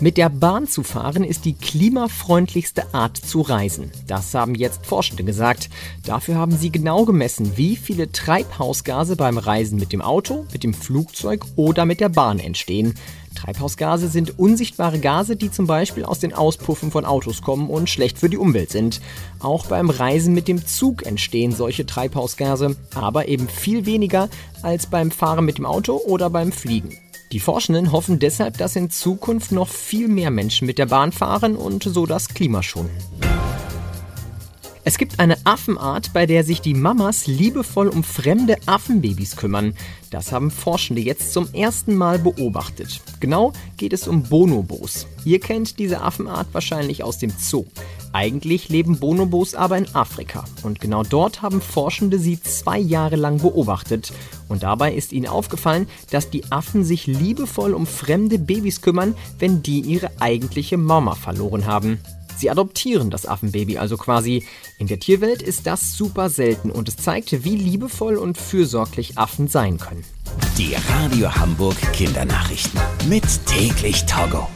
Mit der Bahn zu fahren ist die klimafreundlichste Art zu reisen. Das haben jetzt Forschende gesagt. Dafür haben sie genau gemessen, wie viele Treibhausgase beim Reisen mit dem Auto, mit dem Flugzeug oder mit der Bahn entstehen. Treibhausgase sind unsichtbare Gase, die zum Beispiel aus den Auspuffen von Autos kommen und schlecht für die Umwelt sind. Auch beim Reisen mit dem Zug entstehen solche Treibhausgase, aber eben viel weniger als beim Fahren mit dem Auto oder beim Fliegen. Die Forschenden hoffen deshalb, dass in Zukunft noch viel mehr Menschen mit der Bahn fahren und so das Klima schonen. Es gibt eine Affenart, bei der sich die Mamas liebevoll um fremde Affenbabys kümmern. Das haben Forschende jetzt zum ersten Mal beobachtet. Genau geht es um Bonobos. Ihr kennt diese Affenart wahrscheinlich aus dem Zoo. Eigentlich leben Bonobos aber in Afrika. Und genau dort haben Forschende sie zwei Jahre lang beobachtet. Und dabei ist ihnen aufgefallen, dass die Affen sich liebevoll um fremde Babys kümmern, wenn die ihre eigentliche Mama verloren haben. Sie adoptieren das Affenbaby also quasi. In der Tierwelt ist das super selten und es zeigt, wie liebevoll und fürsorglich Affen sein können. Die Radio Hamburg Kindernachrichten. Mit täglich Togo.